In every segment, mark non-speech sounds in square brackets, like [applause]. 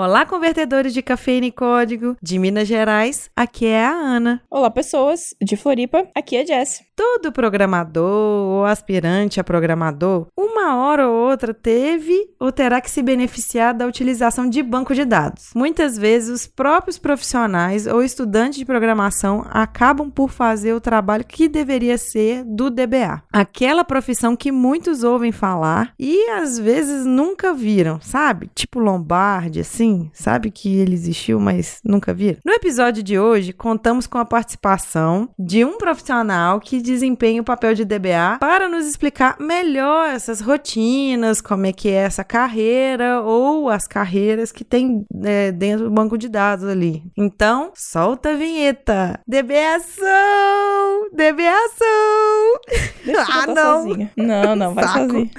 Olá, convertedores de cafeína e código de Minas Gerais. Aqui é a Ana. Olá, pessoas de Floripa. Aqui é a Jess. Todo programador ou aspirante a programador, uma hora ou outra teve ou terá que se beneficiar da utilização de banco de dados. Muitas vezes, os próprios profissionais ou estudantes de programação acabam por fazer o trabalho que deveria ser do DBA. Aquela profissão que muitos ouvem falar e às vezes nunca viram, sabe? Tipo Lombardi, assim, sabe que ele existiu, mas nunca viram. No episódio de hoje, contamos com a participação de um profissional que desempenha o papel de DBA para nos explicar melhor essas rotinas, como é que é essa carreira ou as carreiras que tem é, dentro do banco de dados ali. Então, solta a vinheta. DBAção! DBAção! Deixa Ah, não. sozinha. Não, não, vai Saco. sozinha.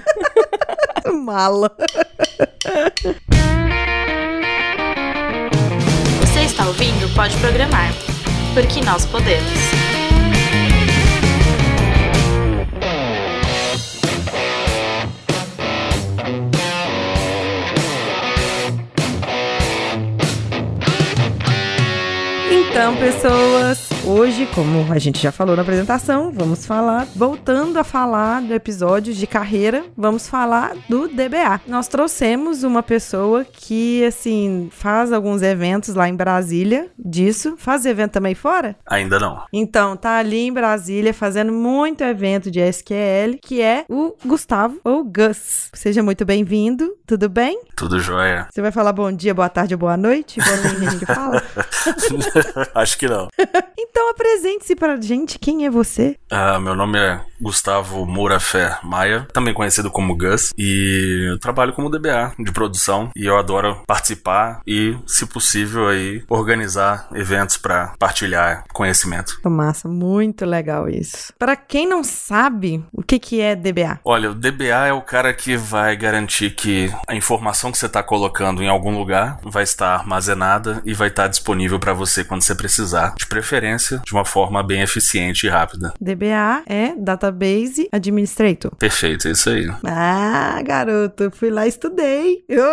[laughs] Mala. [laughs] Está ouvindo Pode Programar, porque nós podemos. Então, pessoas, hoje, como a gente já falou na apresentação, vamos falar, voltando a falar do episódio de carreira, vamos falar do DBA. Nós trouxemos uma pessoa que, assim, faz alguns eventos lá em Brasília disso. Faz evento também fora? Ainda não. Então, tá ali em Brasília fazendo muito evento de SQL, que é o Gustavo, ou Gus. Seja muito bem-vindo, tudo bem? Tudo jóia. Você vai falar bom dia, boa tarde ou boa noite? Tem gente que fala. [laughs] Acho que não. [laughs] Então apresente-se pra gente, quem é você? Ah, meu nome é Gustavo Mourafé Maia, também conhecido como Gus, e eu trabalho como DBA de produção e eu adoro participar e, se possível, aí organizar eventos para partilhar conhecimento. Massa, muito legal isso. Pra quem não sabe, o que que é DBA? Olha, o DBA é o cara que vai garantir que a informação que você está colocando em algum lugar vai estar armazenada e vai estar disponível para você quando você precisar, de preferência de uma forma bem eficiente e rápida. DBA é Database Administrator. Perfeito, é isso aí. Ah, garoto, fui lá e estudei. [laughs] Eu-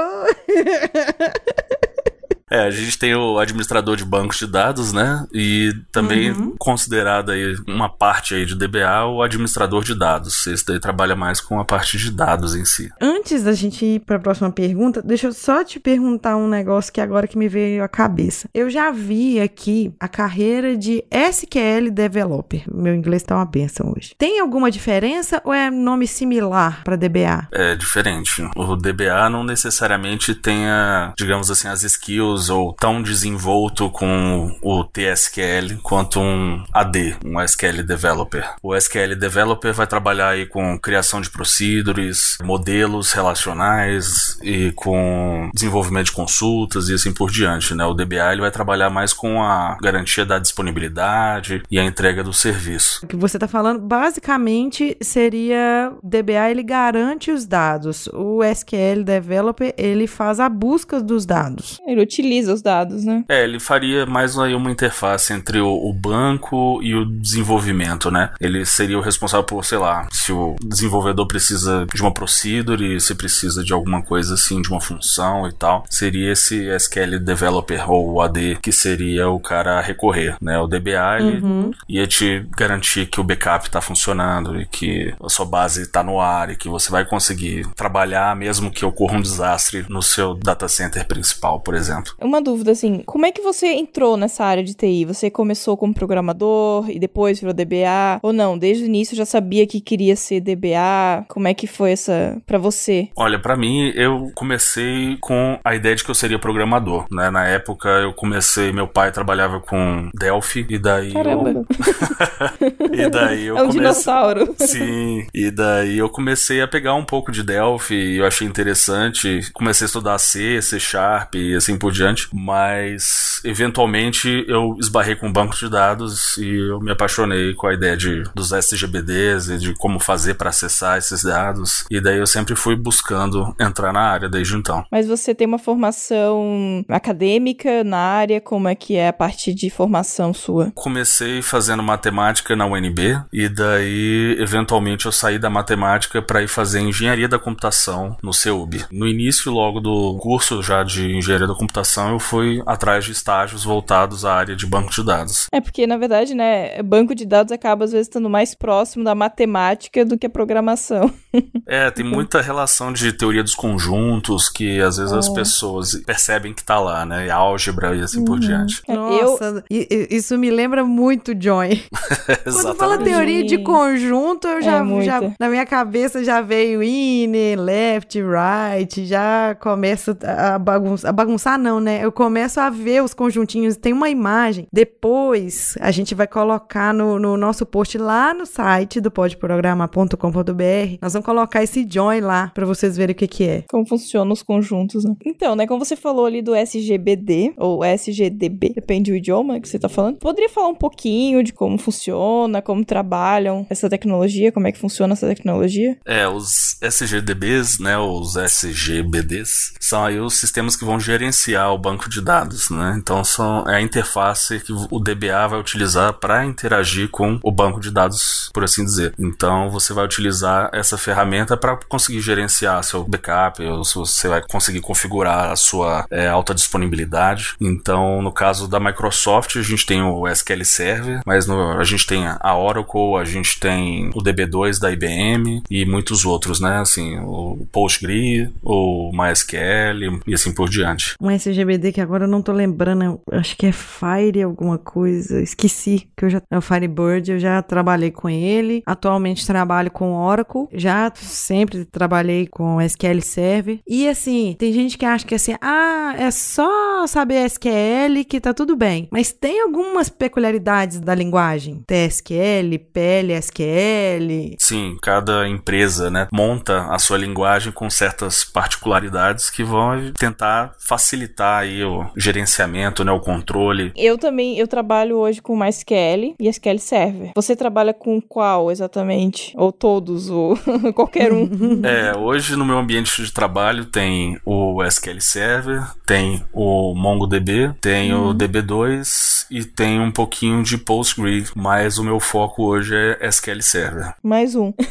É, a gente tem o administrador de bancos de dados, né? E também considerado aí uma parte aí de DBA o administrador de dados. Esse daí trabalha mais com a parte de dados em si. Antes da gente ir para a próxima pergunta, deixa eu só te perguntar um negócio que agora que me veio à cabeça. Eu já vi aqui a carreira de SQL Developer. Meu inglês tá uma benção hoje. Tem alguma diferença ou é nome similar para DBA? É diferente. O DBA não necessariamente tenha, digamos assim, as skills ou tão desenvolto com o TSQL quanto um AD, um SQL Developer. O SQL Developer vai trabalhar aí com criação de procedures, modelos relacionais e com desenvolvimento de consultas e assim por diante, né? O DBA ele vai trabalhar mais com a garantia da disponibilidade e a entrega do serviço. O que você tá falando basicamente seria DBA ele garante os dados. O SQL Developer ele faz a busca dos dados. Ele utiliza os dados, né? É, ele faria mais aí uma interface entre o, o banco e o desenvolvimento, né? Ele seria o responsável por, sei lá, se o desenvolvedor precisa de uma procedure, se precisa de alguma coisa assim, de uma função e tal, seria esse SQL Developer ou o AD que seria o cara a recorrer, né? O DBA ele ia te garantir que o backup tá funcionando e que a sua base tá no ar e que você vai conseguir trabalhar mesmo que ocorra um desastre no seu data center principal, por exemplo. Uma dúvida, assim, como é que você entrou nessa área de TI? Você começou como programador e depois virou DBA? Ou não? Desde o início já sabia que queria ser DBA? Como é que foi essa pra você? Olha, pra mim, eu comecei com a ideia de que eu seria programador, né? Na época, eu comecei, meu pai trabalhava com Delphi, e daí Caramba, eu... [laughs] e daí eu é um comecei... dinossauro. Sim, e daí eu comecei a pegar um pouco de Delphi e eu achei interessante. Comecei a estudar C, C Sharp e assim por diante. Mas eventualmente eu esbarrei com um banco de dados e eu me apaixonei com a ideia de, dos SGBDs e de como fazer para acessar esses dados. E daí eu sempre fui buscando entrar na área desde então. Mas você tem uma formação acadêmica na área? Como é que é a parte de formação sua? Comecei fazendo matemática na UNB e daí eventualmente eu saí da matemática para ir fazer engenharia da computação no CEUB. No início logo do curso já de engenharia da computação eu fui atrás de estágios voltados à área de banco de dados. É porque na verdade, né, banco de dados acaba às vezes estando mais próximo da matemática do que a programação. [laughs] é, tem muita relação de teoria dos conjuntos que às vezes as pessoas percebem que tá lá, né? E álgebra e assim por Uhum. diante. Nossa, i- i- isso me lembra muito Joy. [laughs] Quando fala teoria de conjunto, eu já, É já- na minha cabeça já veio in, left, right, já começo a bagunçar, a bagunçar não, né? Eu começo a ver os conjuntinhos, tem uma imagem. Depois a gente vai colocar no, no nosso post lá no site do podprograma.com.br. Nós vamos colocar esse join lá pra vocês verem o que que é. Como funcionam os conjuntos, né? Então, né, como você falou ali do SGBD, ou SGDB, depende do idioma que você tá falando, poderia falar um pouquinho de como funciona, como trabalham essa tecnologia, como é que funciona essa tecnologia? É, os SGDBs, né, os SGBDs, são aí os sistemas que vão gerenciar o banco de dados, né? Então são é a interface que o DBA vai utilizar para interagir com o banco de dados, por assim dizer. Então você vai utilizar essa ferramenta para conseguir gerenciar seu backup, ou se você vai conseguir configurar a sua é, alta disponibilidade. Então, no caso da Microsoft, a gente tem o SQL Server, mas no- a gente tem a Oracle, a gente tem o DB2 da IBM e muitos outros, né? Assim, o Postgre, o MySQL e assim por diante. Um SGBD que agora eu não tô lembrando, acho que é Fire alguma coisa, esqueci, que eu já, é o Firebird, eu já trabalhei com ele, atualmente trabalho com Oracle, já sempre trabalhei com SQL Server, e assim, tem gente que acha que assim, ah, é só saber SQL que tá tudo bem, mas tem algumas peculiaridades da linguagem, TSQL, PLSQL, Sim, cada empresa, né, monta a sua linguagem com certas particularidades que vão tentar facilitar aí o gerenciamento, né, o controle. Eu também, eu trabalho hoje com MySQL e SQL Server. Você trabalha com qual exatamente? Ou todos, ou [laughs] qualquer um? [laughs] É, hoje no meu ambiente de trabalho tem o SQL Server, tem o MongoDB, tem o DB2 e tem um pouquinho de Postgre, mas o meu foco hoje é SQL Server. Mais um. [laughs]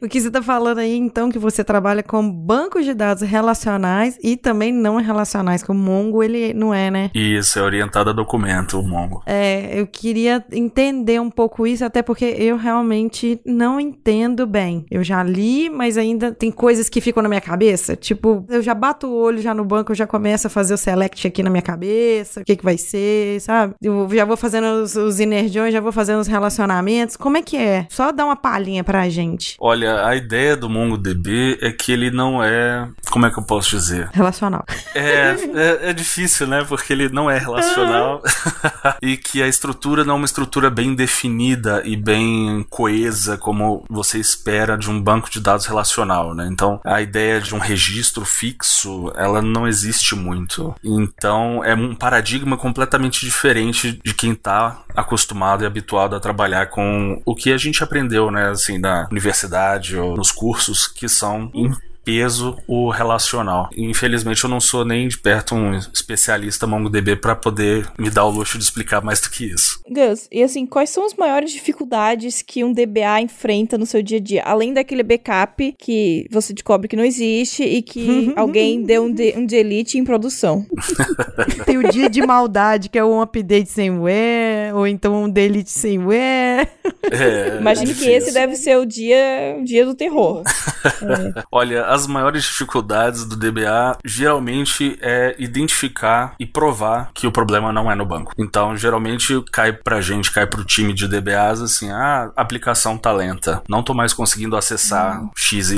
O que você tá falando aí, então, que você trabalha com bancos de dados relacionais e também não relacionais, como o Mongo, ele não é, né? E isso é orientado a documento, o Mongo. É, eu queria entender um pouco isso, até porque eu realmente não entendo bem. Eu já li, mas ainda tem coisas que ficam na minha cabeça. Tipo, eu já bato o olho já no banco, eu já começo a fazer o select aqui na minha cabeça, o que que vai ser, sabe? Eu já vou fazendo os, os energiões, já vou fazendo os relacionamentos. Como é que é? Só dá uma palhinha pra gente. Olha, a ideia do MongoDB é que ele não é. Como é que eu posso dizer? Relacional. É, é, é difícil, né? Porque ele não é relacional [laughs] e que a estrutura não é uma estrutura bem definida e bem coesa como você espera de um banco de dados relacional, né? Então, a ideia de um registro fixo, ela não existe muito. Então, é um paradigma completamente diferente de quem tá acostumado e habituado a trabalhar com o que a gente aprendeu, né? Assim, na universidade ou nos cursos que são peso o relacional. Infelizmente eu não sou nem de perto um especialista MongoDB para poder me dar o luxo de explicar mais do que isso. Gus, e assim, quais são as maiores dificuldades que um DBA enfrenta no seu dia a dia? Além daquele backup que você descobre que não existe e que [laughs] alguém deu um, de, um delete em produção. Tem o dia de maldade, que é um update sem where, ou então um delete sem where. É, Imagino é que esse deve ser o dia, o dia do terror. [laughs] Olha, as maiores dificuldades do DBA geralmente é identificar e provar que o problema não é no banco. Então, geralmente cai pra gente, cai pro time de DBAs assim: ah, a aplicação tá lenta, não tô mais conseguindo acessar XYZ.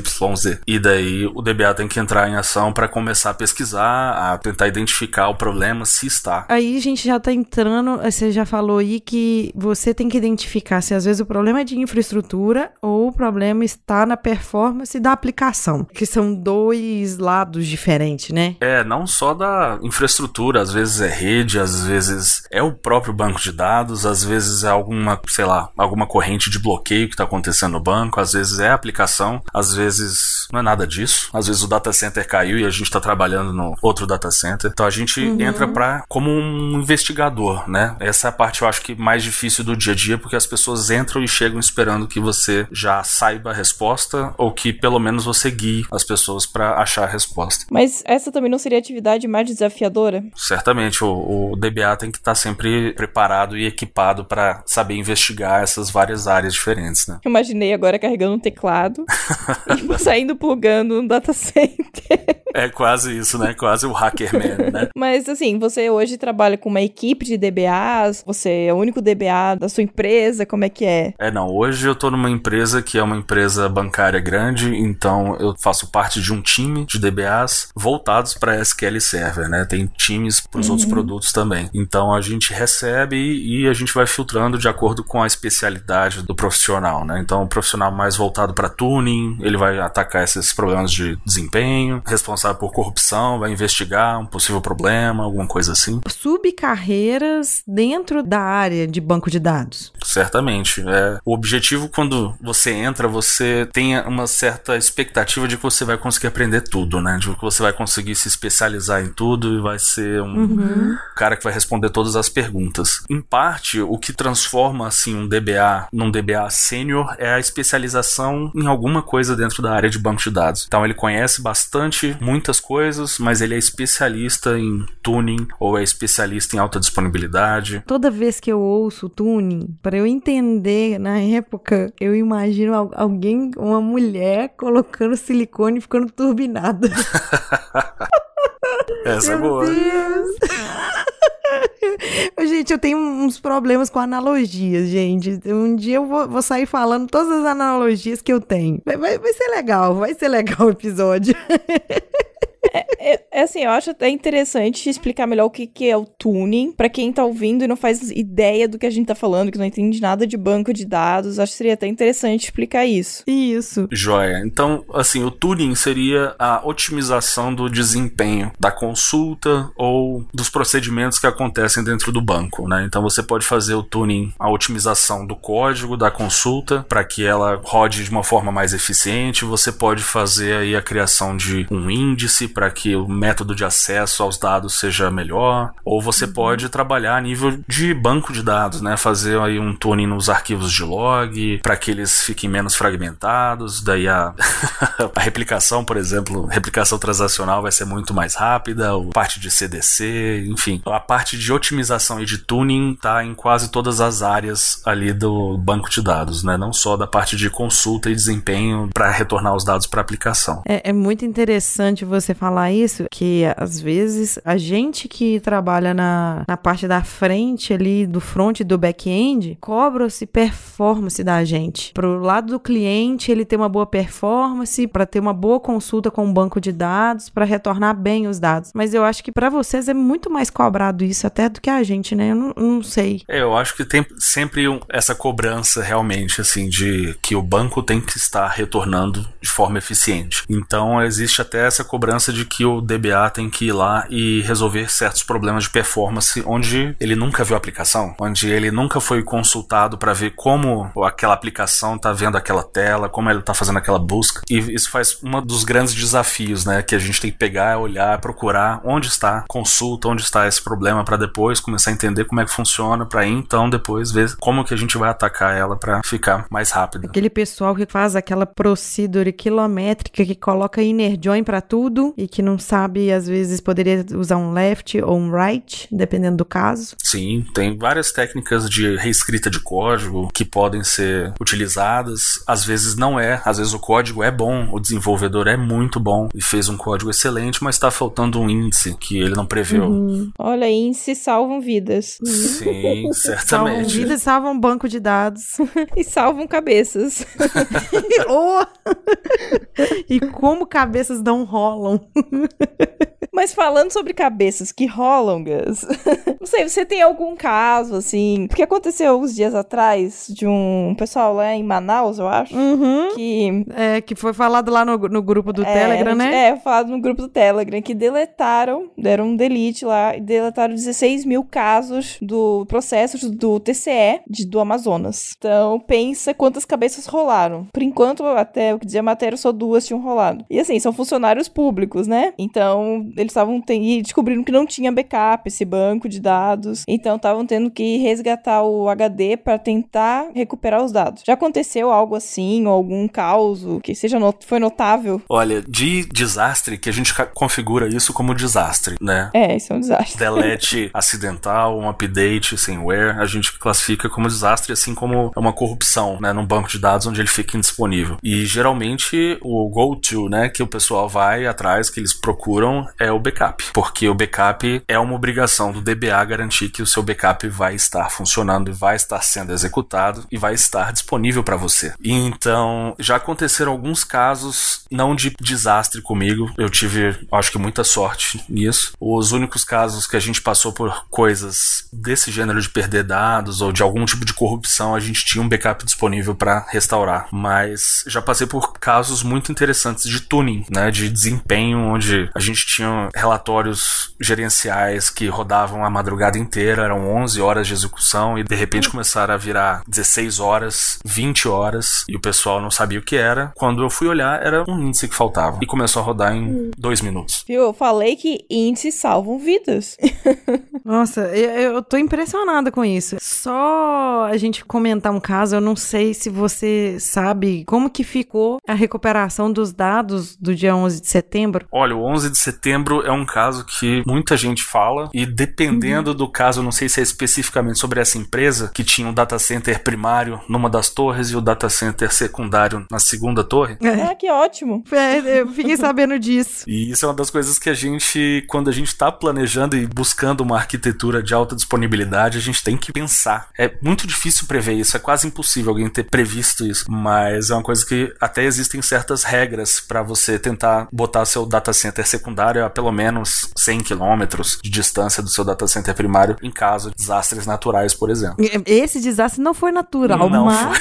E daí o DBA tem que entrar em ação para começar a pesquisar, a tentar identificar o problema se está. Aí a gente já tá entrando, você já falou aí que você tem que identificar se às vezes o problema é de infraestrutura ou o problema está na performance da aplicação, que são dois lados diferentes, né? É, não só da infraestrutura, às vezes é rede, às vezes é o próprio banco de dados, às vezes é alguma, sei lá, alguma corrente de bloqueio que está acontecendo no banco, às vezes é a aplicação, às vezes não é nada disso. Às vezes o data center caiu e a gente está trabalhando no outro data center. Então a gente uhum. entra para como um investigador, né? Essa é a parte eu acho que mais difícil do dia a dia, porque as pessoas entram e chegam esperando que você já saiba a resposta ou que pelo menos você guie as pessoas para achar a resposta. Mas essa também não seria a atividade mais desafiadora? Certamente, o, o DBA tem que estar tá sempre preparado e equipado para saber investigar essas várias áreas diferentes, né? Imaginei agora carregando um teclado [laughs] e saindo plugando no data center. É quase isso, né? Quase o Hackerman, né? [laughs] Mas assim, você hoje trabalha com uma equipe de DBAs, você é o único DBA da sua empresa, como é que é? É, não, hoje eu tô numa empresa que é uma empresa bancária grande, então eu faço parte de um time de DBAs voltados para SQL Server, né? Tem times para os uhum. outros produtos também. Então a gente recebe e a gente vai filtrando de acordo com a especialidade do profissional, né? Então o profissional mais voltado para tuning, ele vai atacar esses problemas de desempenho, responsável por corrupção, vai investigar um possível problema, alguma coisa assim. Subcarreiras dentro da área de banco de dados. Certamente. É, o objetivo, quando você entra, você tem uma certa expectativa de que você vai conseguir aprender tudo, né? De que você vai conseguir se especializar em tudo e vai ser um uhum. cara que vai responder todas as perguntas. Em parte, o que transforma assim um DBA num DBA sênior é a especialização em alguma coisa dentro da área de banco de dados. Então ele conhece bastante muitas coisas, mas ele é especialista em tuning ou é especialista em alta disponibilidade. Toda vez que eu ouço tuning, para eu entender na época, eu imagino alguém, uma mulher colocando silicone e ficando turbinada. [laughs] Essa é Meu é boa. Deus. [laughs] gente, eu tenho uns problemas com analogias, gente. Um dia eu vou, vou sair falando todas as analogias que eu tenho. Vai, vai, vai ser legal, vai ser legal o episódio. [laughs] É, é, é, assim, eu acho até interessante explicar melhor o que, que é o tuning para quem tá ouvindo e não faz ideia do que a gente tá falando, que não entende nada de banco de dados. Acho que seria até interessante explicar isso. Isso. Joia. Então, assim, o tuning seria a otimização do desempenho da consulta ou dos procedimentos que acontecem dentro do banco, né? Então você pode fazer o tuning, a otimização do código da consulta para que ela rode de uma forma mais eficiente. Você pode fazer aí a criação de um índice para que o método de acesso aos dados seja melhor, ou você uhum. pode trabalhar a nível de banco de dados, né? Fazer aí um tuning nos arquivos de log para que eles fiquem menos fragmentados, daí a, [laughs] a replicação, por exemplo, replicação transacional vai ser muito mais rápida, a parte de CDC, enfim, a parte de otimização e de tuning tá em quase todas as áreas ali do banco de dados, né? Não só da parte de consulta e desempenho para retornar os dados para aplicação. É, é muito interessante você falar falar isso, que às vezes a gente que trabalha na, na parte da frente ali, do front do back-end, cobra-se performance da gente. Pro lado do cliente, ele ter uma boa performance, para ter uma boa consulta com o banco de dados, para retornar bem os dados. Mas eu acho que para vocês é muito mais cobrado isso até do que a gente, né? Eu não, não sei. É, eu acho que tem sempre um, essa cobrança realmente, assim, de que o banco tem que estar retornando de forma eficiente. Então existe até essa cobrança de de que o DBA tem que ir lá e resolver certos problemas de performance onde ele nunca viu a aplicação, onde ele nunca foi consultado para ver como aquela aplicação está vendo aquela tela, como ele está fazendo aquela busca. E isso faz um dos grandes desafios, né, que a gente tem que pegar, olhar, procurar onde está consulta, onde está esse problema para depois começar a entender como é que funciona, para então depois ver como que a gente vai atacar ela para ficar mais rápido. Aquele pessoal que faz aquela procedure quilométrica que coloca inner join para tudo e que não sabe, às vezes poderia usar um left ou um right, dependendo do caso. Sim, tem várias técnicas de reescrita de código que podem ser utilizadas. Às vezes não é, às vezes o código é bom, o desenvolvedor é muito bom e fez um código excelente, mas está faltando um índice que ele não preveu. Uhum. Olha, índices salvam vidas. Sim, [laughs] certamente. Salvam vidas, salvam banco de dados. e salvam cabeças. [laughs] oh! [laughs] e como cabeças não rolam. [laughs] Mas falando sobre cabeças que rolam, Gus, [laughs] não sei, você tem algum caso, assim, porque aconteceu alguns dias atrás de um pessoal lá em Manaus, eu acho, Uhum. que... É, que foi falado lá no, no grupo do é, Telegram, né? É, falado no grupo do Telegram, que deletaram, deram um delete lá, e deletaram 16 mil casos do processos do TCE de, do Amazonas. Então, pensa quantas cabeças rolaram. Por enquanto, até o que dizia a matéria, só duas tinham rolado. E assim, são funcionários públicos, né? Então, eles estavam e descobriram que não tinha backup esse banco de dados. Então, estavam tendo que resgatar o HD para tentar recuperar os dados. Já aconteceu algo assim, ou algum caos que seja not foi notável? Olha, de desastre, que a gente configura isso como desastre, né? É, isso é um desastre. Delete [laughs] acidental, um update sem where, a gente classifica como desastre, assim como uma corrupção, né, num banco de dados onde ele fica indisponível. E geralmente o go-to, né, que o pessoal vai atrás, que eles procuram, é o backup, porque o backup é uma obrigação do DBA garantir que o seu backup vai estar funcionando e vai estar sendo executado e vai estar disponível para você. Então, já aconteceram alguns casos não de desastre comigo, eu tive, acho que muita sorte nisso. Os únicos casos que a gente passou por coisas desse gênero de perder dados ou de algum tipo de corrupção, a gente tinha um backup disponível para restaurar. Mas já passei por casos muito interessantes de tuning, né, de desempenho, onde a gente tinha relatórios gerenciais que rodavam a madrugada inteira, eram 11 horas de execução e de repente começaram a virar 16 horas, 20 horas e o pessoal não sabia o que era. Quando eu fui olhar, era um índice que faltava e começou a rodar em dois minutos. Viu? Eu falei que índices salvam vidas. [laughs] Nossa, eu, eu tô impressionada com isso. Só a gente comentar um caso, eu não sei se você sabe como que ficou a recuperação dos dados do dia 11 de setembro. Olha, o 11 de setembro é um caso que muita gente fala e dependendo do caso, eu não sei se é especificamente sobre essa empresa que tinha um data center primário numa das torres e o data center secundário na segunda torre. ah, que ótimo. É, eu fiquei sabendo disso. E isso é uma das coisas que a gente, quando a gente está planejando e buscando uma arquitetura de alta disponibilidade, a gente tem que pensar. É muito difícil prever isso, é quase impossível alguém ter previsto isso, mas é uma coisa que até existem certas regras para você tentar botar seu data center secundário a pelo menos 100 quilômetros de distância do seu data center primário em caso de desastres naturais, por exemplo. Esse desastre não foi natural, Não mas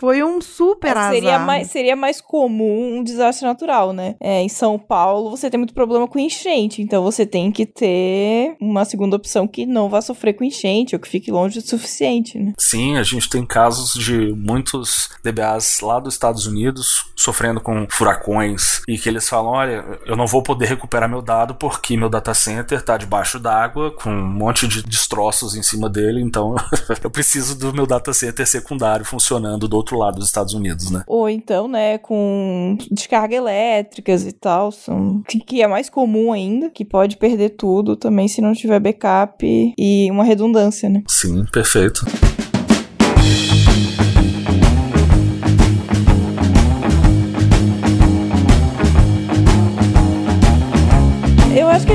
foi [laughs] um super azar. Seria mais, seria mais comum um desastre natural, né? É, em São Paulo você tem muito problema com enchente, então você tem que ter uma segunda opção que não vá sofrer com enchente ou que fique longe o suficiente, né? Sim, a gente tem casos de muitos DBAs lá dos Estados Unidos sofrendo com furacões e que eles falam: olha, eu não vou poder recuperar meu dado porque meu data center está debaixo d'água com um monte de destroços em cima dele, então [laughs] eu preciso do meu data center secundário funcionando do outro lado dos Estados Unidos, né? Ou então, né, com descarga elétricas e tal, são, que- que é mais comum ainda, que pode perder tudo também se não tiver backup e uma redundância, né? Sim, perfeito.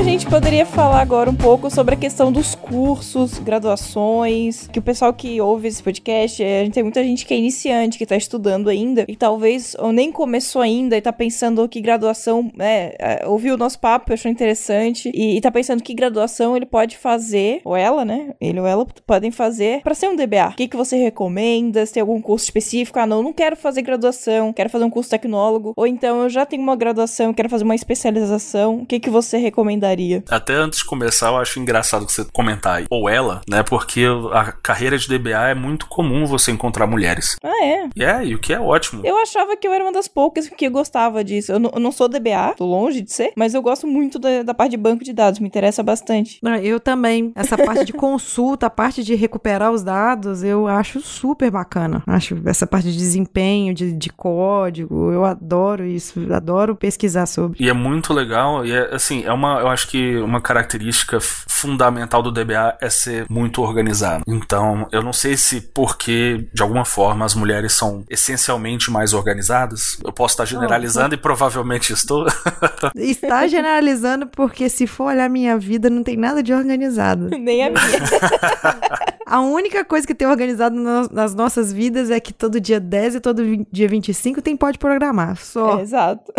A gente poderia falar agora um pouco sobre a questão dos cursos, graduações, que o pessoal que ouve esse podcast, eh, a gente tem muita gente que é iniciante, que tá estudando ainda, e talvez ou nem começou ainda e tá pensando que graduação, né, eh, ouviu o nosso papo, achou interessante, e, e tá pensando que graduação ele pode fazer, ou ela, né, ele ou ela podem fazer pra ser um DBA. O que, que você recomenda? Se tem algum curso específico? Ah, não, não quero fazer graduação, quero fazer um curso tecnólogo, ou então eu já tenho uma graduação, quero fazer uma especialização, o que, que você recomendaria? Até antes de começar, eu acho engraçado que você comentar aí, ou ela, né? Porque a carreira de DBA é muito comum você encontrar mulheres. Ah, é? E é, e o que é ótimo. Eu achava que eu era uma das poucas que gostava disso. Eu, não- eu não sou DBA, tô longe de ser, mas eu gosto muito da, da parte de banco de dados, me interessa bastante. Não, Eu também. Essa parte de consulta, a parte de recuperar os dados, eu acho super bacana. Acho essa parte de desempenho, de, de código, eu adoro isso. Adoro pesquisar sobre. E é muito legal, e é assim, é uma, eu acho que uma característica fundamental do DBA é ser muito organizado. Então, eu não sei se porque, de alguma forma, as mulheres são essencialmente mais organizadas. Eu posso estar generalizando e provavelmente estou. [laughs] Está generalizando porque se for olhar minha vida, não tem nada de organizado. [laughs] Nem a minha. [laughs] A única coisa que tem organizado no- nas nossas vidas é que todo dia 10 e todo dia 25 tem pode programar. Só. É, exato.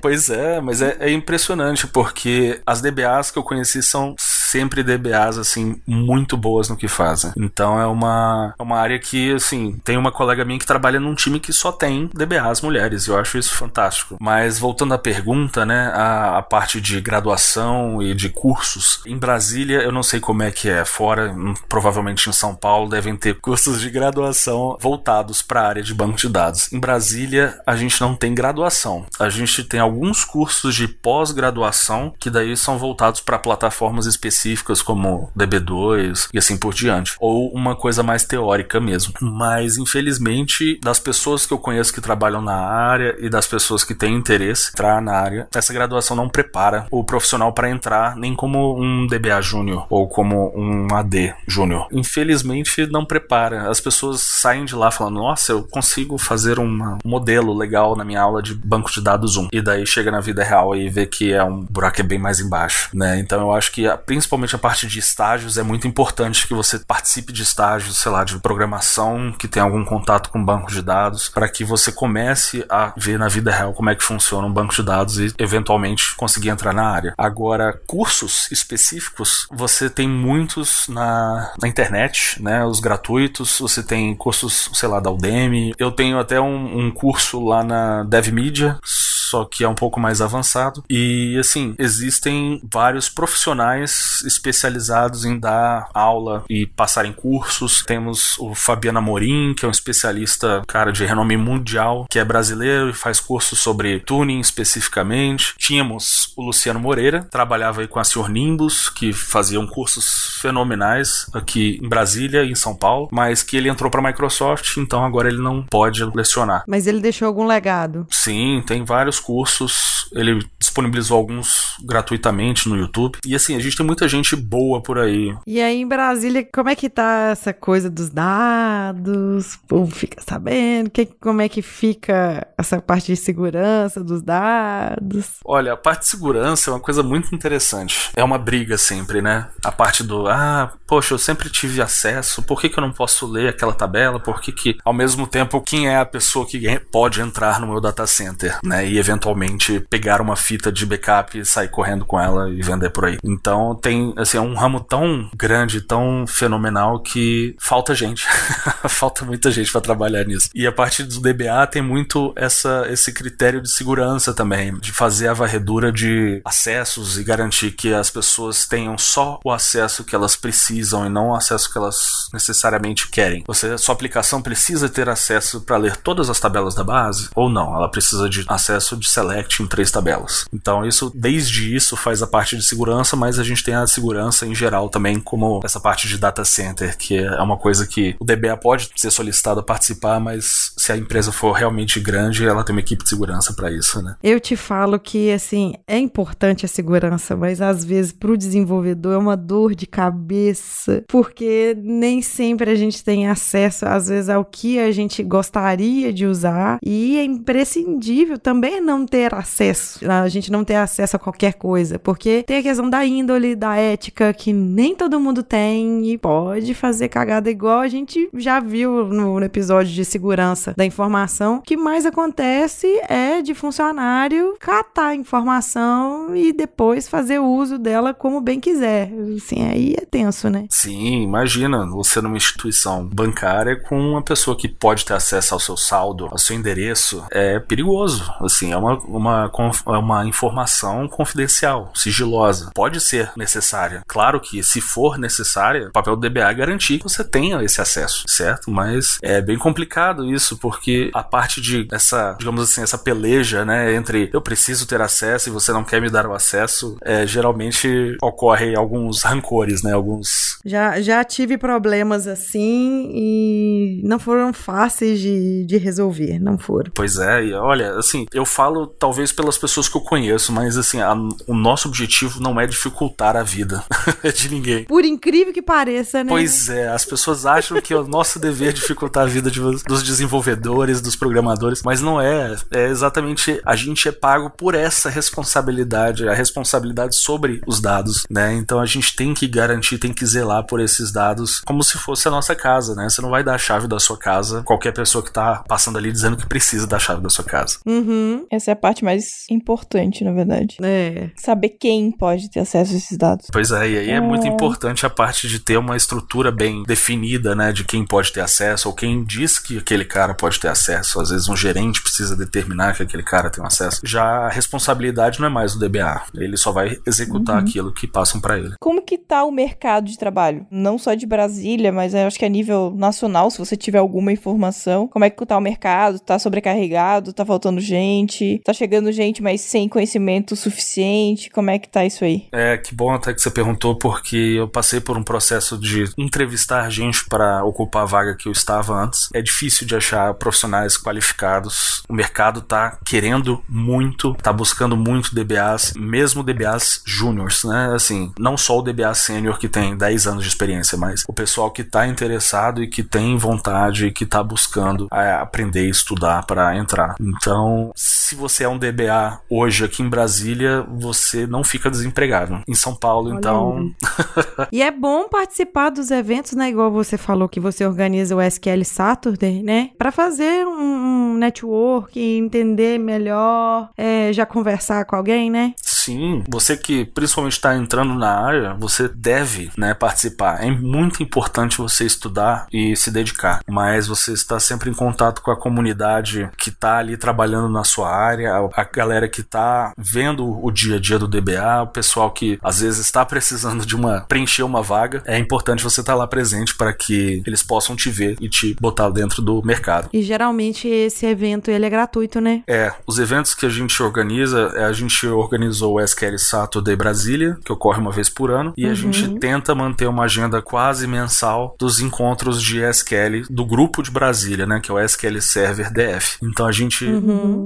Pois é, mas é, é impressionante porque as DBAs que eu conheci são sempre DBAs, assim, muito boas no que fazem. Então é uma, é uma área que, assim, tem uma colega minha que trabalha num time que só tem DBAs mulheres, e eu acho isso fantástico. Mas voltando à pergunta, né, a, a parte de graduação e de cursos, em Brasília eu não sei como é que é, fora, hum, provavelmente em São Paulo devem ter cursos de graduação voltados para a área de banco de dados. Em Brasília a gente não tem graduação, a gente tem alguns cursos de pós-graduação que daí são voltados para plataformas específicas específicas como DB2 e assim por diante, ou uma coisa mais teórica mesmo. Mas infelizmente, das pessoas que eu conheço que trabalham na área e das pessoas que têm interesse em entrar na área, essa graduação não prepara o profissional para entrar nem como um DBA júnior ou como um AD júnior. Infelizmente, não prepara. As pessoas saem de lá falando: "Nossa, eu consigo fazer um modelo legal na minha aula de banco de dados 1". E daí chega na vida real e vê que é um buraco é bem mais embaixo, né? Então eu acho que a principal principalmente a parte de estágios, é muito importante que você participe de estágios, sei lá, de programação, que tenha algum contato com banco de dados, para que você comece a ver na vida real como é que funciona um banco de dados e eventualmente conseguir entrar na área. Agora, cursos específicos, você tem muitos na, na internet, né? Os gratuitos, você tem cursos, sei lá, da Udemy. Eu tenho até um, um curso lá na DevMedia só que é um pouco mais avançado. E assim, existem vários profissionais especializados em dar aula e passar em cursos. Temos o Fabiano Amorim, que é um especialista, cara, de renome mundial, que é brasileiro e faz cursos sobre tuning especificamente. Tínhamos o Luciano Moreira, trabalhava aí com a Sr. Nimbus, que faziam cursos fenomenais aqui em Brasília e em São Paulo, mas que ele entrou para a Microsoft, então agora ele não pode lecionar. Mas ele deixou algum legado? Sim, tem vários cursos, ele disponibilizou alguns gratuitamente no YouTube. E assim, a gente tem muita gente boa por aí. E aí em Brasília, como é que tá essa coisa dos dados? O povo fica sabendo? Que, como é que fica essa parte de segurança dos dados? Olha, a parte de segurança é uma coisa muito interessante. É uma briga sempre, né? A parte do, ah, poxa, eu sempre tive acesso, por que, que eu não posso ler aquela tabela? Por que, que, ao mesmo tempo, quem é a pessoa que pode entrar no meu data center, né? E eventualmente pegar uma fita de backup sair correndo com ela e vender por aí. Então tem assim é um ramo tão grande, tão fenomenal que falta gente. [laughs] falta muita gente para trabalhar nisso. E a partir do DBA tem muito essa esse critério de segurança também, de fazer a varredura de acessos e garantir que as pessoas tenham só o acesso que elas precisam e não o acesso que elas necessariamente querem. Você sua aplicação precisa ter acesso para ler todas as tabelas da base ou não? Ela precisa de acesso de select em três tabelas. Então isso, desde isso, faz a parte de segurança, mas a gente tem a segurança em geral também, como essa parte de data center, que é uma coisa que o DBA pode ser solicitado a participar, mas se a empresa for realmente grande, ela tem uma equipe de segurança para isso, né? Eu te falo que, assim, é importante a segurança, mas às vezes para o desenvolvedor é uma dor de cabeça, porque nem sempre a gente tem acesso, às vezes, ao que a gente gostaria de usar, e é imprescindível também não ter acesso, a gente não ter acesso a qualquer coisa, porque tem a questão da índole, da ética, que nem todo mundo tem e pode fazer cagada igual a gente já viu no, episódio de segurança da informação. O que mais acontece é de funcionário catar a informação e depois fazer uso dela como bem quiser. Assim, aí é tenso, né? Sim, imagina você numa instituição bancária com uma pessoa que pode ter acesso ao seu saldo, ao seu endereço, é perigoso. Assim, é uma, uma, é uma informação confidencial, sigilosa. Pode ser necessária. Claro que, se for necessária, o papel do DBA é garantir que você tenha esse acesso, certo? Mas é bem complicado isso, porque a parte de essa, digamos assim, essa peleja, né, entre eu preciso ter acesso e você não quer me dar o acesso, é, geralmente ocorre alguns rancores, né, alguns... Já, já tive problemas assim e não foram fáceis de, de resolver, não foram. Pois é, e olha, assim, eu falo talvez pelas pessoas que eu conheço, mas assim, a, o nosso objetivo não é dificultar a vida é [laughs] de ninguém. Por incrível que pareça, né? Pois é, as pessoas acham que é o nosso dever dificultar a vida de, dos desenvolvedores, dos programadores, mas não é. É exatamente a gente é pago por essa responsabilidade, a responsabilidade sobre os dados, né? Então a gente tem que garantir, tem que zelar por esses dados como se fosse a nossa casa, né? Você não vai dar a chave da sua casa qualquer pessoa que tá passando ali dizendo que precisa da chave da sua casa. Uhum. Essa é a parte mais importante, na verdade. É. Saber quem pode ter acesso a esses dados. Pois é, e aí é muito É. importante a parte de ter uma estrutura bem definida, né, de quem pode ter acesso ou quem diz que aquele cara pode ter acesso. Às vezes um gerente precisa determinar que aquele cara tem acesso. Já a responsabilidade não é mais do DBA, ele só vai executar Uhum. aquilo que passam para ele. Como que tá o mercado de trabalho? Não só de Brasília, mas eu acho que a nível nacional, se você tiver alguma informação. Como é que tá o mercado? Tá sobrecarregado? Tá faltando gente? Tá chegando gente, mas sem conhecimento suficiente? Como é que tá isso aí? É, que bom até que você perguntou, porque eu passei por um processo de entrevistar gente para ocupar a vaga que eu estava antes. É difícil de achar profissionais qualificados. O mercado tá querendo muito, tá buscando muito DBAs, mesmo DBAs júniors, né? Assim, não só o DBA sênior que tem 10 anos de experiência, mas o pessoal que tá interessado e que tem vontade e que tá buscando é, aprender e estudar para entrar. Então, se você é um DBA hoje aqui em Brasília, você não fica desempregado. Em São Paulo, Olha então, [laughs] E é bom participar dos eventos, né? Igual você falou que você organiza o SQL Saturday, né? Pra fazer um, um network, entender melhor, é, já conversar com alguém, né? Sim, você que principalmente está entrando na área, você deve né, participar. É muito importante você estudar e se dedicar, mas você está sempre em contato com a comunidade que está ali trabalhando na sua área, a, galera que está vendo o dia a dia do DBA, o pessoal que às vezes está precisando de uma preencher uma vaga. É importante você estar lá presente para que eles possam te ver e te botar dentro do mercado. E geralmente esse evento ele é gratuito, né? É, os eventos que a gente organiza, é, a gente organizou o SQL Saturday Brasília, que ocorre uma vez por ano, e a gente tenta manter uma agenda quase mensal dos encontros de SQL do grupo de Brasília, né, que é o SQL Server DF. Então a gente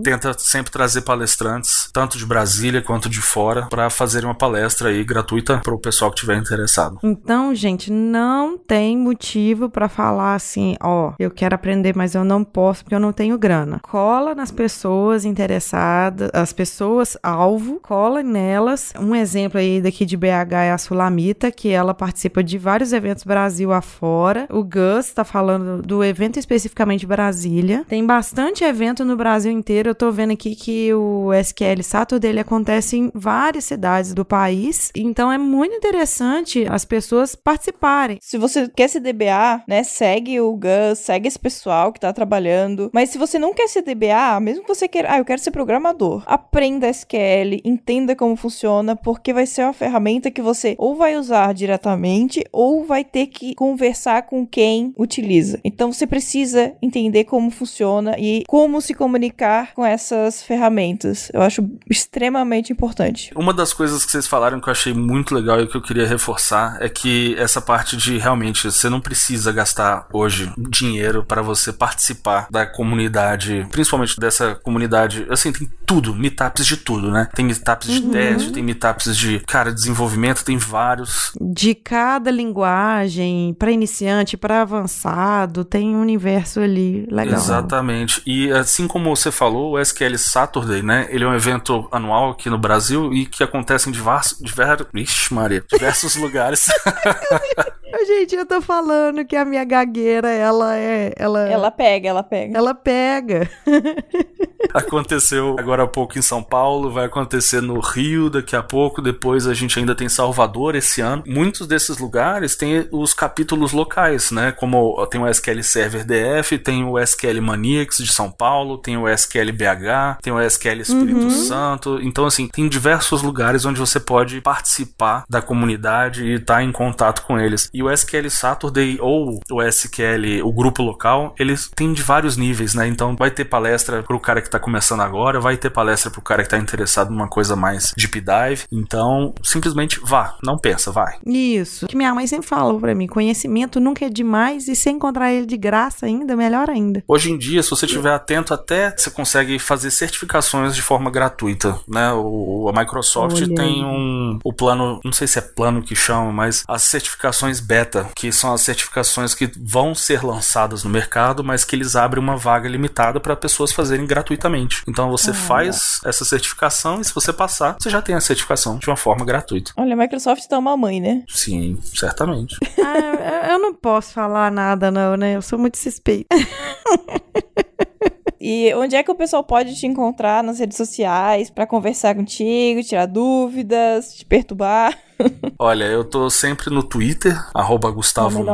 tenta sempre trazer palestrantes, tanto de Brasília quanto de fora, para fazer uma palestra aí gratuita para o pessoal que tiver interessado. Então, gente, não tem motivo pra falar assim, ó, eu quero aprender, mas eu não posso porque eu não tenho grana. Cola nas pessoas interessadas, as pessoas alvo, cola nelas. Um exemplo aí daqui de BH é a Sulamita, que ela participa de vários eventos Brasil afora. O Gus tá falando do evento especificamente Brasília. Tem bastante evento no Brasil inteiro. Eu tô vendo aqui que o SQL Saturday ele acontece em várias cidades do país. Então é muito interessante as pessoas participarem. Se você quer ser DBA, né, segue o Gus, segue esse pessoal que tá trabalhando. Mas se você não quer ser DBA, mesmo que você queira, ah, eu quero ser programador, aprenda SQL, entenda como funciona, porque vai ser uma ferramenta que você ou vai usar diretamente ou vai ter que conversar com quem utiliza. Então você precisa entender como funciona e como se comunicar com essas ferramentas. Eu acho extremamente importante. Uma das coisas que vocês falaram que eu achei muito legal e que eu queria reforçar é que essa parte de realmente você não precisa gastar hoje dinheiro para você participar da comunidade, principalmente dessa comunidade. Assim, tem tudo, meetups de tudo, né? Tem meetups de teste, tem meetups de, cara, desenvolvimento, tem vários. De cada linguagem, para iniciante, para avançado, tem um universo ali legal. Exatamente. E assim como você falou, o SQL Saturday, né? Ele é um evento anual aqui no Brasil e que acontece em diversos, diversos, Ixi, Maria, diversos [laughs] lugares. [laughs] Gente, eu tô falando que a minha gagueira, ela é. Ela, Ela pega, ela pega. ela pega. [laughs] Aconteceu agora há pouco em São Paulo, vai acontecer no Rio daqui a pouco, depois a gente ainda tem Salvador esse ano. Muitos desses lugares têm os capítulos locais, né? Como tem o SQL Server DF, tem o SQL Maniacs de São Paulo, tem o SQL BH, tem o SQL Espírito Santo. Então, assim, tem diversos lugares onde você pode participar da comunidade e estar em contato com eles. E E o SQL Saturday ou o SQL, o grupo local, eles têm de vários níveis, né? Então vai ter palestra pro cara que tá começando agora, vai ter palestra pro cara que tá interessado numa coisa mais deep dive. Então, simplesmente vá, não pensa, vai. Isso. Que minha mãe sempre falou pra mim: conhecimento nunca é demais e se encontrar ele de graça ainda, melhor ainda. Hoje em dia, se você estiver atento, até você consegue fazer certificações de forma gratuita, né? O, a Microsoft Olha tem um o plano, não sei se é plano que chama, mas as certificações beta, que são as certificações que vão ser lançadas no mercado, mas que eles abrem uma vaga limitada para pessoas fazerem gratuitamente. Então você faz essa certificação e se você passar, você já tem a certificação de uma forma gratuita. Olha, a Microsoft tá uma mãe, né? Sim, certamente. [laughs] Ah, eu- eu não posso falar nada, não, né? Eu sou muito suspeita. [laughs] E onde é que o pessoal pode te encontrar nas redes sociais pra conversar contigo, tirar dúvidas, te perturbar? [laughs] Olha, eu tô sempre no Twitter, arroba Gustavo.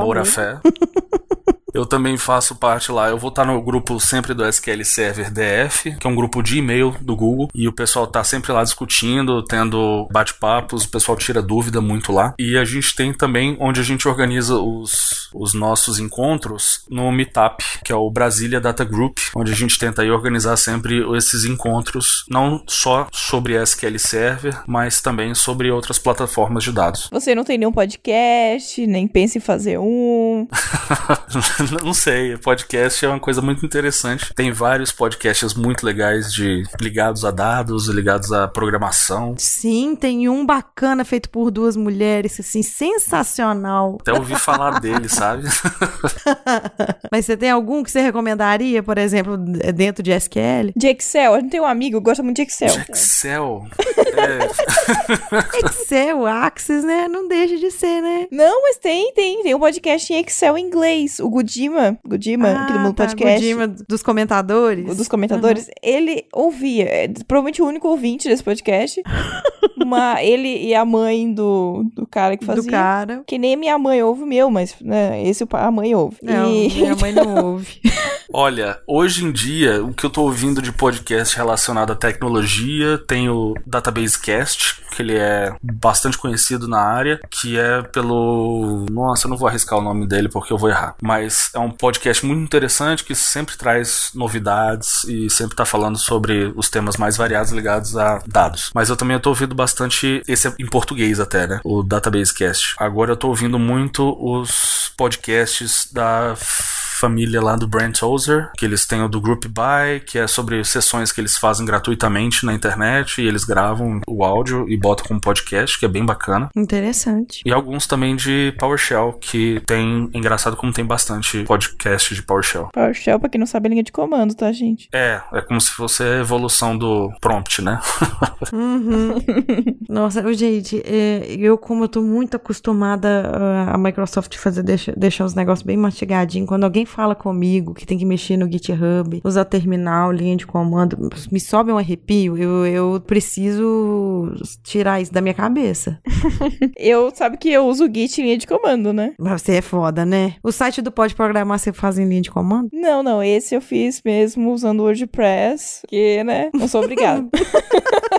[laughs] Eu também faço parte lá, eu vou estar no grupo sempre do SQL Server DF, que é um grupo de e-mail do Google, e o pessoal tá sempre lá discutindo, tendo bate-papos, o pessoal tira dúvida muito lá. E a gente tem também onde a gente organiza os, os nossos encontros no Meetup, que é o Brasília Data Group, onde a gente tenta aí organizar sempre esses encontros, não só sobre SQL Server, mas também sobre outras plataformas de dados. Você não tem nenhum podcast, nem pensa em fazer um. [laughs] [laughs] Não sei, podcast é uma coisa muito interessante. Tem vários podcasts muito legais de ligados a dados, ligados à programação. Sim, tem um bacana feito por duas mulheres, assim, sensacional. Até ouvi falar dele, sabe? [laughs] Mas você tem algum que você recomendaria, por exemplo, dentro de SQL? De Excel, a gente tem um amigo que gosta muito de Excel. De Excel. É, [laughs] Excel, Axis, né? Não deixa de ser, né? Não, mas tem, tem. Tem um podcast em Excel em inglês. O Gudima, Gudima, aquele mundo tá, podcast. Godima dos comentadores. dos comentadores, ele ouvia, é, provavelmente o único ouvinte desse podcast. [laughs] uma, ele e a mãe do, do cara que do fazia. cara. Que nem minha mãe ouve o meu, mas né, esse a mãe ouve. Não, E- minha mãe não ouve. [laughs] Olha, hoje em dia, o que eu tô ouvindo de podcast relacionado à tecnologia tem o Database Cast, que ele é bastante conhecido na área, que é pelo. Nossa, eu não vou arriscar o nome dele porque eu vou errar. Mas é um podcast muito interessante que sempre traz novidades e sempre tá falando sobre os temas mais variados ligados a dados. Mas eu também tô ouvindo bastante. Esse é em português até, né? O Database Cast. Agora eu tô ouvindo muito os podcasts da família lá do Brent Tozer, que eles têm o do Group By, que é sobre sessões que eles fazem gratuitamente na internet e eles gravam o áudio e botam como podcast, que é bem bacana. Interessante. E alguns também de PowerShell, que tem, engraçado como tem bastante podcast de PowerShell. PowerShell, pra quem não sabe, é linha de comando, tá, gente? É, é como se fosse a evolução do prompt, né? [laughs] Uhum. [laughs] Nossa, gente, é, eu, como eu tô muito acostumada ah, a Microsoft fazer, deixa- deixar os negócios bem mastigadinhos, quando alguém fala comigo que tem que mexer no GitHub, usar terminal, linha de comando, me sobe um arrepio, eu, eu preciso tirar isso da minha cabeça. [laughs] Eu, sabe que eu uso o Git em linha de comando, né? Mas você é foda, né? O site do Pode Programar você faz em linha de comando? Não, não, esse eu fiz mesmo usando o WordPress, que, né, não sou obrigada. [laughs]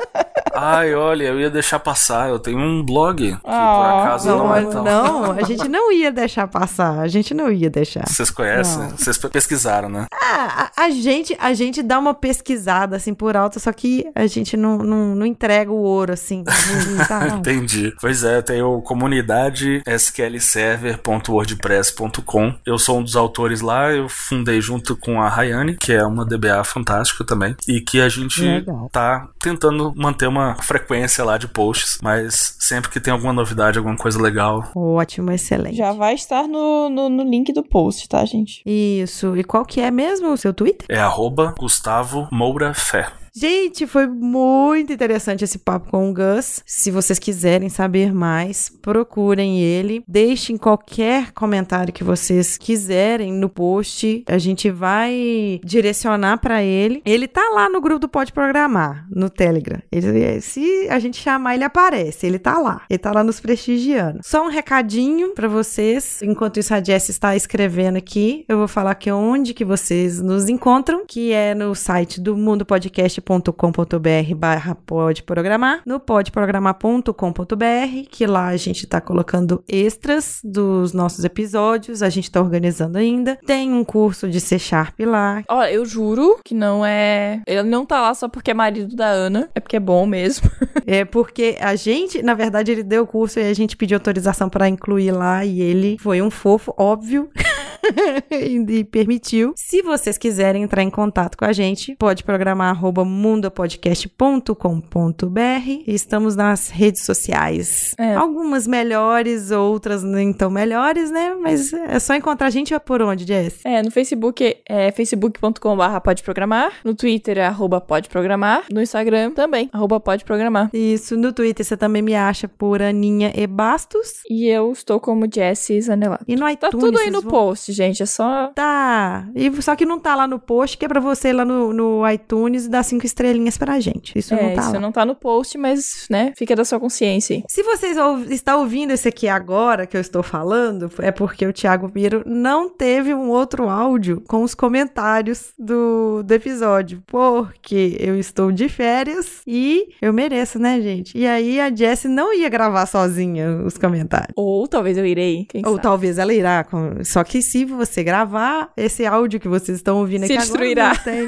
Ai, olha, eu ia deixar passar. Eu tenho um blog que por Ah, acaso Não, não, é não, tão. a gente não ia deixar passar, a gente não ia deixar. Vocês conhecem? Não. Vocês pesquisaram, né? Ah, a, a gente, a gente dá uma pesquisada assim por alto, só que a gente não, não, não entrega o ouro assim. Não, não [laughs] não. Entendi. Pois é, tem o comunidade sqlserver.wordpress.com. Eu sou um dos autores lá, eu fundei junto com a Rayane, que é uma DBA fantástica também, e que a gente Legal. tá tentando manter uma frequência lá de posts, mas sempre que tem alguma novidade, alguma coisa legal, Ótimo, excelente. Já vai estar no, no, no link do post, tá, gente? Isso. E qual que é mesmo o seu Twitter? é arroba Gustavo Moura Fé. Gente, foi muito interessante esse papo com o Gus. Se vocês quiserem saber mais, procurem ele. Deixem qualquer comentário que vocês quiserem no post. A gente vai direcionar pra ele. Ele tá lá no grupo do Pode Programar, no Telegram. Ele, se a gente chamar, ele aparece. Ele tá lá. Ele tá lá nos prestigiando. Só um recadinho pra vocês. Enquanto isso, a Jess está escrevendo aqui. Eu vou falar aqui onde que vocês nos encontram, que é no site do mundopodcast.com podcast.com.br barra podprogramar, no podprogramar.com.br, que lá a gente tá colocando extras dos nossos episódios, a gente tá organizando ainda. Tem um curso de C Sharp lá. Ó, eu juro que não é. Ele não tá lá só porque é marido da Ana, é porque é bom mesmo. [laughs] É porque a gente, na verdade, ele deu o curso e a gente pediu autorização para incluir lá e ele foi um fofo, óbvio. [laughs] [laughs] e permitiu. Se vocês quiserem entrar em contato com a gente, pode programar arroba mundapodcast.com.br. Estamos nas redes sociais. É. Algumas melhores, outras nem tão melhores, né? Mas é só encontrar a gente por onde, Jess? É, no Facebook é facebook.com.br podprogramar, no Twitter é arroba podprogramar, no Instagram também, arroba podprogramar. Isso, no Twitter você também me acha por Aninha e Bastos. E eu estou como Jessie Zanelato. E no iTunes. Tá tudo aí no vão- post, gente, é só... Tá. E só que não tá lá no post, que é pra você ir lá no, no iTunes e dar cinco estrelinhas pra gente. Isso é, não tá isso lá. não tá no post, mas, né, fica da sua consciência aí. Se vocês ou- estão ouvindo esse aqui agora que eu estou falando, é porque o Thiago Miro não teve um outro áudio com os comentários do, do episódio. Porque eu estou de férias e eu mereço, né, gente? E aí a Jessie não ia gravar sozinha os comentários. Ou talvez eu irei, quem Ou sabe. talvez ela irá. Só que se você gravar, esse áudio que vocês estão ouvindo Se aqui destruirá. agora não tem.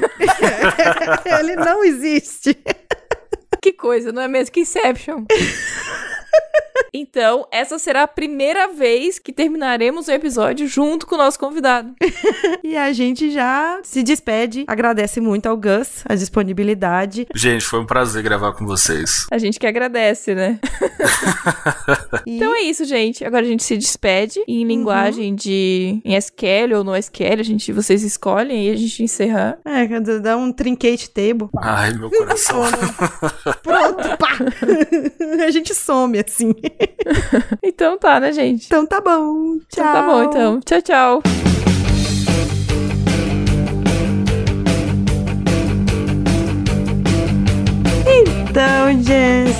[laughs] Ele não existe. Que coisa, não é mesmo? Que Inception. [laughs] Então, essa será a primeira vez que terminaremos o episódio junto com o nosso convidado. [laughs] E a gente já se despede. Agradece muito ao Gus a disponibilidade. Gente, foi um prazer gravar com vocês. A gente que agradece, né? [laughs] E Então é isso, gente. Agora a gente se despede em linguagem de em SQL ou no SQL, a gente vocês escolhem e a gente encerra. é, dá um trincate table. Ai, meu coração. Pronto, pá! [laughs] a gente some assim. [laughs] Então tá, né, gente? Então tá bom. Tchau. Então tá bom, então. Tchau, tchau. Então, Jesse,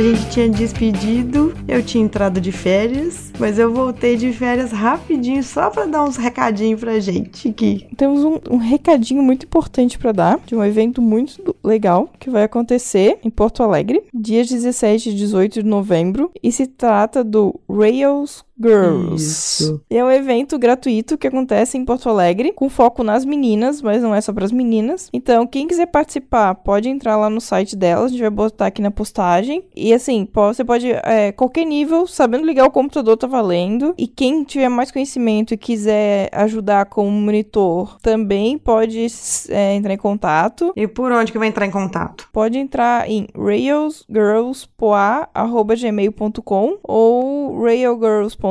a gente tinha despedido, eu tinha entrado de férias, mas eu voltei de férias rapidinho só pra dar uns recadinhos pra gente aqui. Temos um, um recadinho muito importante pra dar de um evento muito legal que vai acontecer em Porto Alegre, dias 17 e 18 de novembro, e se trata do Rails Girls. Isso. É um evento gratuito que acontece em Porto Alegre, com foco nas meninas, mas não é só para as meninas. Então, quem quiser participar, pode entrar lá no site delas, a gente vai botar aqui na postagem. E assim, você pode, é, qualquer nível, sabendo ligar o computador, tá valendo. E quem tiver mais conhecimento e quiser ajudar como monitor, também pode é, entrar em contato. E por onde que vai entrar em contato? Pode entrar em railsgirlspoa.gmail.com ou railgirls.com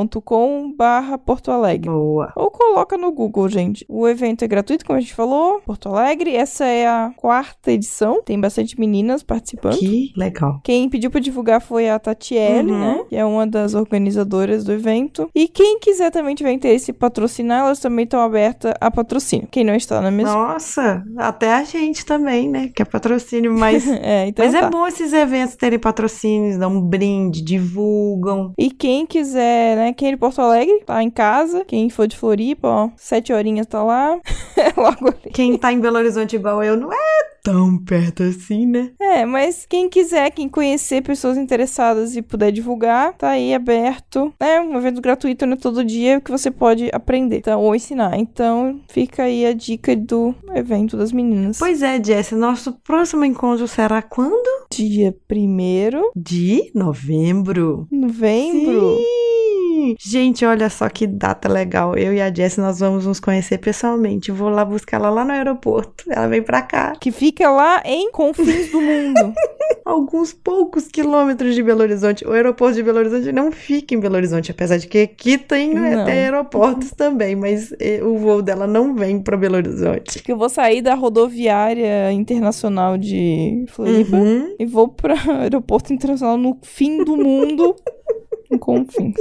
barra Porto Alegre. Boa. Ou coloca no Google, gente. O evento é gratuito, como a gente falou. Porto Alegre. Essa é a quarta edição. Tem bastante meninas participando. Que legal. Quem pediu pra divulgar foi a Tatiele, Uhum. né? Que é uma das organizadoras do evento. E quem quiser também tiver interesse em patrocinar, elas também estão abertas a patrocínio. Quem não está na mesma. Nossa, até a gente também, né? Que é patrocínio, mas. [laughs] É, então Mas tá. é bom esses eventos terem patrocínios, dão um brinde, divulgam. E quem quiser, né? Quem é de Porto Alegre, tá em casa. Quem for de Floripa, ó, sete horinhas tá lá. [laughs] É logo ali. Quem tá em Belo Horizonte igual eu não é tão perto assim, né? É, mas quem quiser, quem conhecer pessoas interessadas e puder divulgar, tá aí aberto. É um evento gratuito, né? Todo dia que você pode aprender então, ou ensinar. Então, fica aí a dica do evento das meninas. Pois é, Jess, nosso próximo encontro será quando? Dia 1 De novembro. novembro. Sim! Gente, olha só que data legal. Eu e a Jess, nós vamos nos conhecer pessoalmente. Vou lá buscar ela lá no aeroporto. Ela vem pra cá. Que fica lá em Confins do Mundo. [laughs] Alguns poucos quilômetros de Belo Horizonte. O aeroporto de Belo Horizonte não fica em Belo Horizonte, apesar de que aqui tem né, Não. tem aeroportos também, mas eh, o voo dela não vem pra Belo Horizonte. que eu vou sair da rodoviária internacional de Floripa Uhum. e vou para [laughs] aeroporto internacional no fim do mundo. [laughs] em Confins.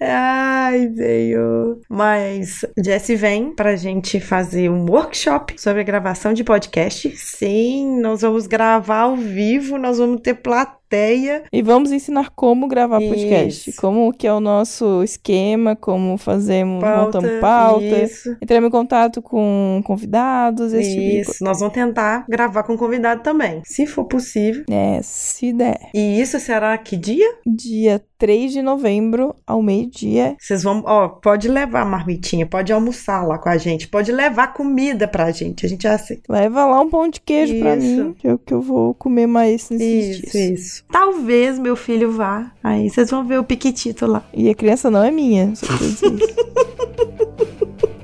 Ai, Senhor. Mas Jesse vem pra gente fazer um workshop sobre a gravação de podcast. Sim, nós vamos gravar ao vivo, nós vamos ter plateia plateia. E vamos ensinar como gravar podcast. Isso. Como que é o nosso esquema, como fazemos, Pauta, montamos pauta. isso. Entramos em contato com convidados, esse tipo de coisa. Isso, nós vamos tentar gravar com convidado também, se for possível. É, se der. E isso será que dia? Dia 3 de novembro, ao meio-dia. Vocês vão, ó, pode levar a marmitinha, pode almoçar lá com a gente, pode levar comida pra gente, a gente aceita. Leva lá um pão de queijo pra Isso. mim, que é o que eu vou comer mais nesses Isso, dias. isso. Talvez meu filho vá. Aí vocês vão ver o Piquitito lá. E a criança não é minha, só [laughs] isso.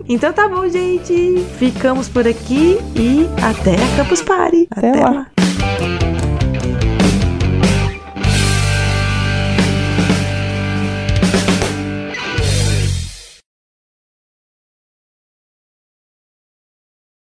Então tá bom, gente. Ficamos por aqui e até a Campus Party. Até lá.